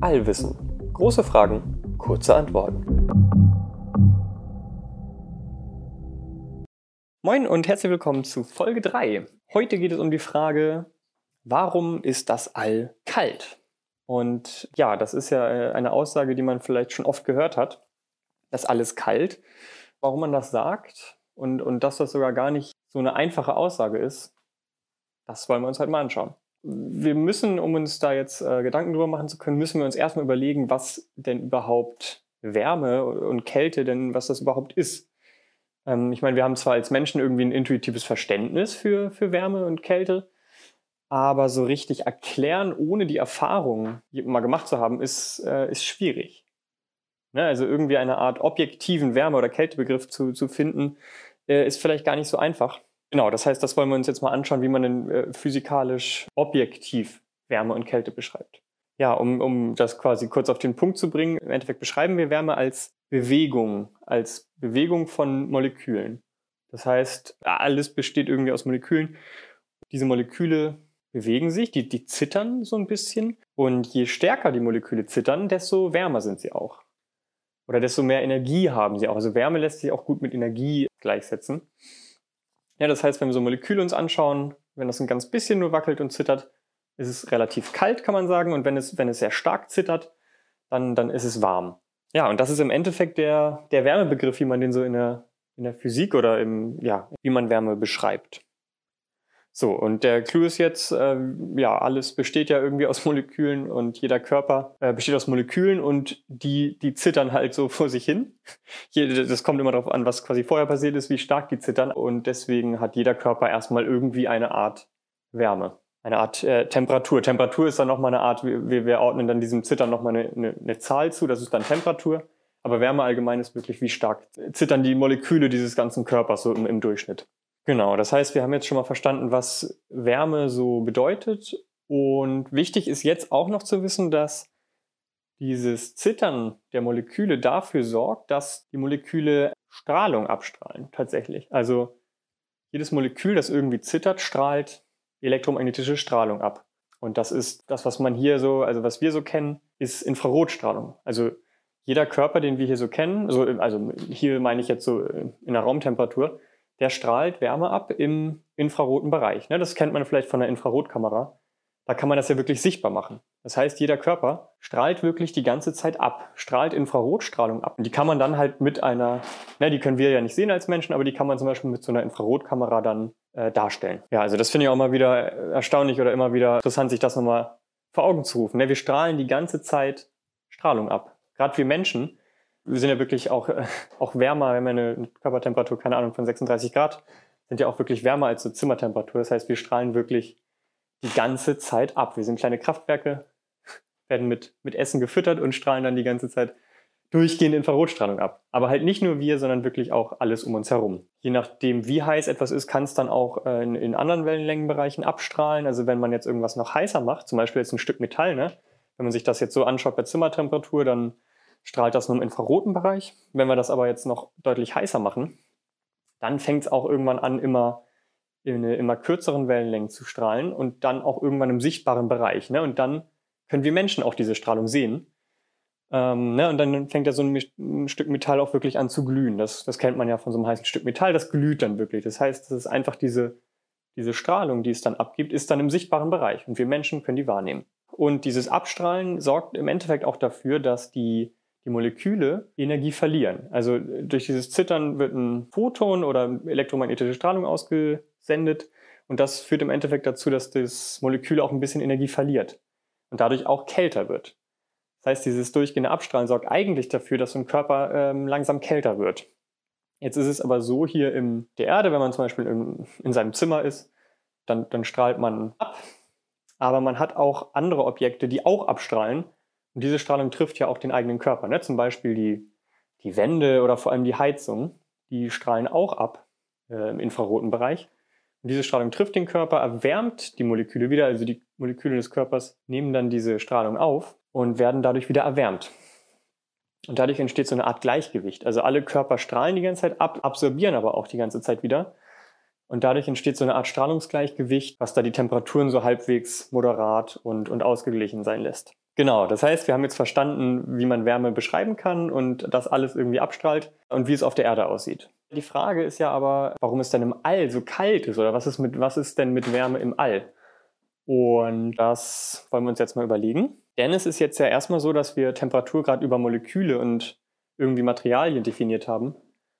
Allwissen. Große Fragen, kurze Antworten. Moin und herzlich willkommen zu Folge 3. Heute geht es um die Frage, warum ist das All kalt? Und ja, das ist ja äh, eine Aussage, die man vielleicht schon oft gehört hat. Das alles kalt. Warum man das sagt und, und dass das sogar gar nicht so eine einfache Aussage ist, das wollen wir uns heute mal anschauen. Wir müssen, um uns da jetzt äh, Gedanken drüber machen zu können, müssen wir uns erstmal überlegen, was denn überhaupt Wärme und Kälte denn, was das überhaupt ist. Ähm, ich meine, wir haben zwar als Menschen irgendwie ein intuitives Verständnis für, für Wärme und Kälte, aber so richtig erklären, ohne die Erfahrung mal gemacht zu haben, ist, äh, ist schwierig. Ne? Also irgendwie eine Art objektiven Wärme- oder Kältebegriff zu, zu finden, äh, ist vielleicht gar nicht so einfach. Genau, das heißt, das wollen wir uns jetzt mal anschauen, wie man denn äh, physikalisch objektiv Wärme und Kälte beschreibt. Ja, um, um das quasi kurz auf den Punkt zu bringen, im Endeffekt beschreiben wir Wärme als Bewegung, als Bewegung von Molekülen. Das heißt, alles besteht irgendwie aus Molekülen. Diese Moleküle bewegen sich, die, die zittern so ein bisschen. Und je stärker die Moleküle zittern, desto wärmer sind sie auch. Oder desto mehr Energie haben sie auch. Also Wärme lässt sich auch gut mit Energie gleichsetzen. Ja, das heißt, wenn wir so Moleküle uns anschauen, wenn das ein ganz bisschen nur wackelt und zittert, ist es relativ kalt, kann man sagen. Und wenn es, wenn es sehr stark zittert, dann, dann ist es warm. Ja, und das ist im Endeffekt der, der Wärmebegriff, wie man den so in der, in der Physik oder im, ja, wie man Wärme beschreibt. So, und der Clou ist jetzt, äh, ja, alles besteht ja irgendwie aus Molekülen und jeder Körper äh, besteht aus Molekülen und die, die zittern halt so vor sich hin. das kommt immer darauf an, was quasi vorher passiert ist, wie stark die zittern. Und deswegen hat jeder Körper erstmal irgendwie eine Art Wärme, eine Art äh, Temperatur. Temperatur ist dann nochmal eine Art, wir, wir ordnen dann diesem Zittern nochmal eine, eine, eine Zahl zu, das ist dann Temperatur. Aber Wärme allgemein ist wirklich, wie stark zittern die Moleküle dieses ganzen Körpers so im, im Durchschnitt. Genau, das heißt, wir haben jetzt schon mal verstanden, was Wärme so bedeutet. Und wichtig ist jetzt auch noch zu wissen, dass dieses Zittern der Moleküle dafür sorgt, dass die Moleküle Strahlung abstrahlen, tatsächlich. Also jedes Molekül, das irgendwie zittert, strahlt elektromagnetische Strahlung ab. Und das ist das, was man hier so, also was wir so kennen, ist Infrarotstrahlung. Also jeder Körper, den wir hier so kennen, also, also hier meine ich jetzt so in der Raumtemperatur, der strahlt Wärme ab im infraroten Bereich. Ne? Das kennt man vielleicht von der Infrarotkamera. Da kann man das ja wirklich sichtbar machen. Das heißt, jeder Körper strahlt wirklich die ganze Zeit ab, strahlt Infrarotstrahlung ab. Und die kann man dann halt mit einer, ne, die können wir ja nicht sehen als Menschen, aber die kann man zum Beispiel mit so einer Infrarotkamera dann äh, darstellen. Ja, also das finde ich auch mal wieder erstaunlich oder immer wieder interessant, sich das nochmal vor Augen zu rufen. Ne? Wir strahlen die ganze Zeit Strahlung ab. Gerade wir Menschen wir sind ja wirklich auch, äh, auch wärmer, wir haben ja eine Körpertemperatur, keine Ahnung, von 36 Grad, sind ja auch wirklich wärmer als so Zimmertemperatur. Das heißt, wir strahlen wirklich die ganze Zeit ab. Wir sind kleine Kraftwerke, werden mit, mit Essen gefüttert und strahlen dann die ganze Zeit durchgehend Infrarotstrahlung ab. Aber halt nicht nur wir, sondern wirklich auch alles um uns herum. Je nachdem, wie heiß etwas ist, kann es dann auch äh, in, in anderen Wellenlängenbereichen abstrahlen. Also wenn man jetzt irgendwas noch heißer macht, zum Beispiel jetzt ein Stück Metall, ne? wenn man sich das jetzt so anschaut bei Zimmertemperatur, dann strahlt das nur im infraroten Bereich. Wenn wir das aber jetzt noch deutlich heißer machen, dann fängt es auch irgendwann an, immer in immer kürzeren Wellenlängen zu strahlen und dann auch irgendwann im sichtbaren Bereich. Ne? Und dann können wir Menschen auch diese Strahlung sehen. Ähm, ne? Und dann fängt ja so ein, ein, Stück Metall auch wirklich an zu glühen. Das, das kennt man ja von so einem heißen Stück Metall, das glüht dann wirklich. Das heißt, das ist einfach diese, diese Strahlung, die es dann abgibt, ist dann im sichtbaren Bereich und wir Menschen können die wahrnehmen. Und dieses Abstrahlen sorgt im Endeffekt auch dafür, dass die die Moleküle Energie verlieren. Also durch dieses Zittern wird ein Photon oder elektromagnetische Strahlung ausgesendet und das führt im Endeffekt dazu, dass das Molekül auch ein bisschen Energie verliert und dadurch auch kälter wird. Das heißt, dieses durchgehende Abstrahlen sorgt eigentlich dafür, dass so ein Körper ähm, langsam kälter wird. Jetzt ist es aber so hier in der Erde, wenn man zum Beispiel in, in seinem Zimmer ist, dann, dann strahlt man ab. Aber man hat auch andere Objekte, die auch abstrahlen und diese Strahlung trifft ja auch den eigenen Körper. Ne? Zum Beispiel die, die Wände oder vor allem die Heizung, die strahlen auch ab äh, im infraroten Bereich. Und diese Strahlung trifft den Körper, erwärmt die Moleküle wieder, also die Moleküle des Körpers nehmen dann diese Strahlung auf und werden dadurch wieder erwärmt. Und dadurch entsteht so eine Art Gleichgewicht. Also alle Körper strahlen die ganze Zeit ab, absorbieren aber auch die ganze Zeit wieder. Und dadurch entsteht so eine Art Strahlungsgleichgewicht, was da die Temperaturen so halbwegs moderat und, und ausgeglichen sein lässt. Genau, das heißt, wir haben jetzt verstanden, wie man Wärme beschreiben kann und das alles irgendwie abstrahlt und wie es auf der Erde aussieht. Die Frage ist ja aber, warum es denn im All so kalt ist oder was ist, mit, was ist denn mit Wärme im All? Und das wollen wir uns jetzt mal überlegen. Denn es ist jetzt ja erstmal so, dass wir Temperatur gerade über Moleküle und irgendwie Materialien definiert haben.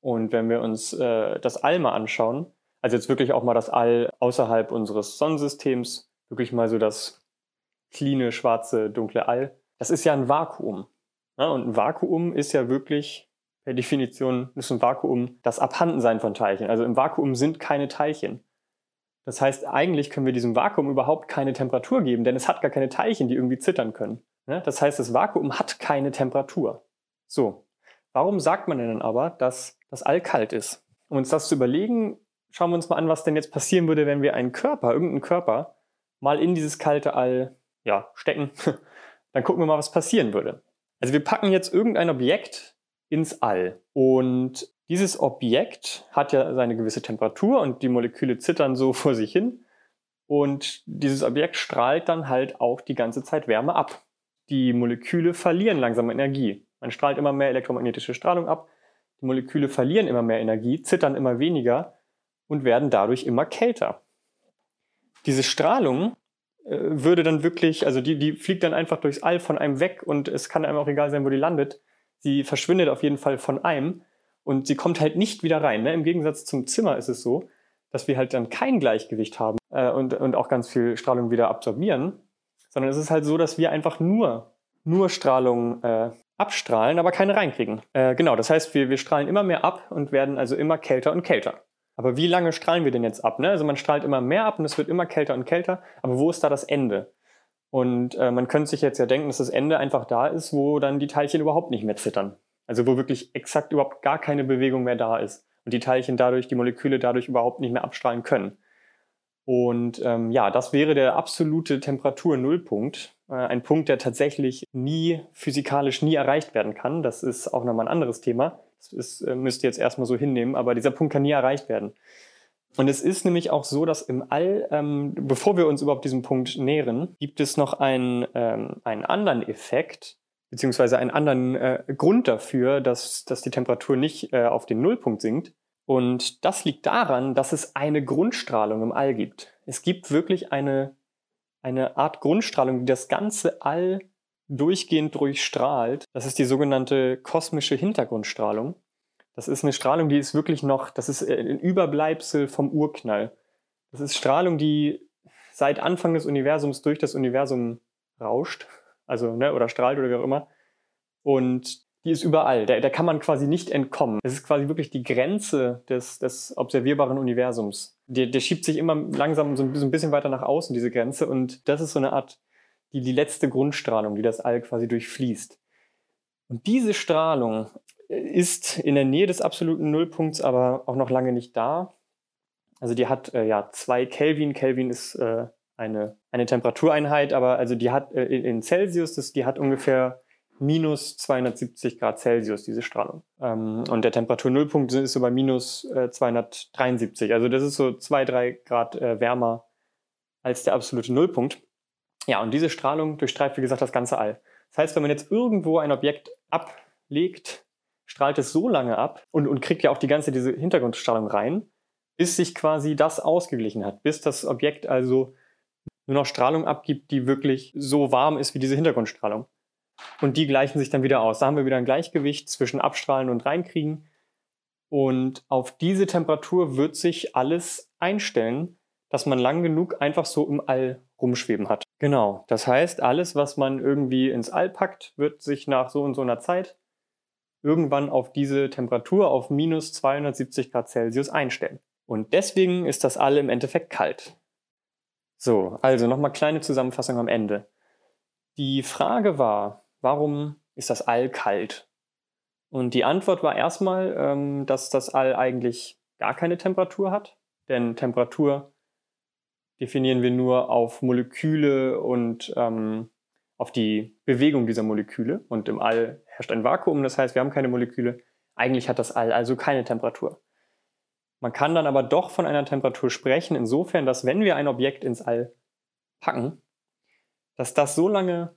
Und wenn wir uns äh, das All mal anschauen, also jetzt wirklich auch mal das All außerhalb unseres Sonnensystems, wirklich mal so das cleane, schwarze, dunkle All, das ist ja ein Vakuum. Ja, und ein Vakuum ist ja wirklich per Definition ist ein Vakuum das Abhandensein von Teilchen. Also im Vakuum sind keine Teilchen. Das heißt, eigentlich können wir diesem Vakuum überhaupt keine Temperatur geben, denn es hat gar keine Teilchen, die irgendwie zittern können. Das heißt, das Vakuum hat keine Temperatur. So, warum sagt man denn aber, dass das All kalt ist? Um uns das zu überlegen, schauen wir uns mal an, was denn jetzt passieren würde, wenn wir einen Körper, irgendeinen Körper, mal in dieses kalte All ja, stecken. Dann gucken wir mal, was passieren würde. Also wir packen jetzt irgendein Objekt ins All und dieses Objekt hat ja seine gewisse Temperatur und die Moleküle zittern so vor sich hin. Und dieses Objekt strahlt dann halt auch die ganze Zeit Wärme ab. Die Moleküle verlieren langsam Energie. Man strahlt immer mehr elektromagnetische Strahlung ab. Die Moleküle verlieren immer mehr Energie, zittern immer weniger und werden dadurch immer kälter. Diese Strahlung würde dann wirklich, also die, die fliegt dann einfach durchs All von einem weg und es kann einem auch egal sein, wo die landet. Sie verschwindet auf jeden Fall von einem und sie kommt halt nicht wieder rein. Ne? Im Gegensatz zum Zimmer ist es so, dass wir halt dann kein Gleichgewicht haben äh, und, und auch ganz viel Strahlung wieder absorbieren, sondern es ist halt so, dass wir einfach nur, nur Strahlung äh, abstrahlen, aber keine reinkriegen. Äh, genau, das heißt, wir, wir strahlen immer mehr ab und werden also immer kälter und kälter. Aber wie lange strahlen wir denn jetzt ab? Ne? Also man strahlt immer mehr ab und es wird immer kälter und kälter, aber wo ist da das Ende? Und äh, man könnte sich jetzt ja denken, dass das Ende einfach da ist, wo dann die Teilchen überhaupt nicht mehr zittern. Also wo wirklich exakt überhaupt gar keine Bewegung mehr da ist und die Teilchen dadurch, die Moleküle dadurch überhaupt nicht mehr abstrahlen können. Und ähm, ja, das wäre der absolute Temperatur-Nullpunkt. Äh, ein Punkt, der tatsächlich nie physikalisch nie erreicht werden kann. Das ist auch nochmal ein anderes Thema. Das ist, äh, müsst ihr jetzt erstmal so hinnehmen, aber dieser Punkt kann nie erreicht werden. Und es ist nämlich auch so, dass im All, ähm, bevor wir uns überhaupt diesem Punkt nähern, gibt es noch einen, ähm, einen anderen Effekt, beziehungsweise einen anderen äh, Grund dafür, dass, dass die Temperatur nicht äh, auf den Nullpunkt sinkt. Und das liegt daran, dass es eine Grundstrahlung im All gibt. Es gibt wirklich eine, eine Art Grundstrahlung, die das ganze All durchgehend durchstrahlt. Das ist die sogenannte kosmische Hintergrundstrahlung. Das ist eine Strahlung, die ist wirklich noch, das ist äh, ein Überbleibsel vom Urknall. Das ist Strahlung, die seit Anfang des Universums durch das Universum rauscht also, ne, oder strahlt oder wie auch immer. Und die ist überall. Der, der kann man quasi nicht entkommen. Es ist quasi wirklich die Grenze des, des observierbaren Universums. Der, der schiebt sich immer langsam so ein bisschen weiter nach außen, diese Grenze. Und das ist so eine Art, die, die letzte Grundstrahlung, die das All quasi durchfließt. Und diese Strahlung ist in der Nähe des absoluten Nullpunkts aber auch noch lange nicht da. Also die hat äh, ja zwei Kelvin. Kelvin ist äh, eine, eine Temperatureinheit, aber also die hat äh, in Celsius, das, die hat ungefähr minus 270 Grad Celsius, diese Strahlung. Ähm, und der Temperaturnullpunkt ist so bei minus äh, 273. Also das ist so zwei, drei Grad äh, wärmer als der absolute Nullpunkt. Ja, und diese Strahlung durchstreift, wie gesagt, das ganze All. Das heißt, wenn man jetzt irgendwo ein Objekt ablegt, strahlt es so lange ab und, und kriegt ja auch die ganze diese Hintergrundstrahlung rein, bis sich quasi das ausgeglichen hat, bis das Objekt also nur noch Strahlung abgibt, die wirklich so warm ist wie diese Hintergrundstrahlung. Und die gleichen sich dann wieder aus. Da haben wir wieder ein Gleichgewicht zwischen Abstrahlen und Reinkriegen. Und auf diese Temperatur wird sich alles einstellen, dass man lang genug einfach so im All rumschweben hat. Genau. Das heißt, alles, was man irgendwie ins All packt, wird sich nach so und so einer Zeit irgendwann auf diese Temperatur auf minus 270 Grad Celsius einstellen. Und deswegen ist das All im Endeffekt kalt. So, also nochmal kleine Zusammenfassung am Ende. Die Frage war, warum ist das All kalt? Und die Antwort war erstmal, ähm, dass das All eigentlich gar keine Temperatur hat. Denn Temperatur definieren wir nur auf Moleküle und ähm, auf die Bewegung dieser Moleküle. Und im All herrscht ein Vakuum, das heißt, wir haben keine Moleküle. Eigentlich hat das All also keine Temperatur. Man kann dann aber doch von einer Temperatur sprechen, insofern, dass wenn wir ein Objekt ins All packen, dass das so lange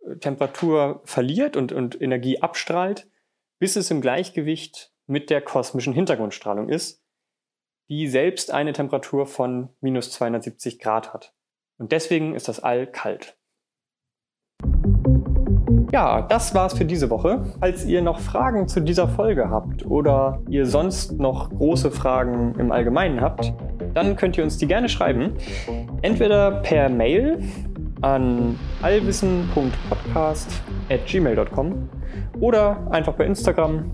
äh, Temperatur verliert und, und Energie abstrahlt, bis es im Gleichgewicht mit der kosmischen Hintergrundstrahlung ist, die selbst eine Temperatur von minus 270 Grad hat. Und deswegen ist das All kalt. Ja, das war's für diese Woche. Falls ihr noch Fragen zu dieser Folge habt oder ihr sonst noch große Fragen im Allgemeinen habt, dann könnt ihr uns die gerne schreiben. Entweder per Mail an allwissen.podcast.gmail.com oder einfach bei Instagram.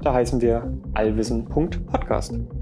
Da heißen wir allwissen.podcast.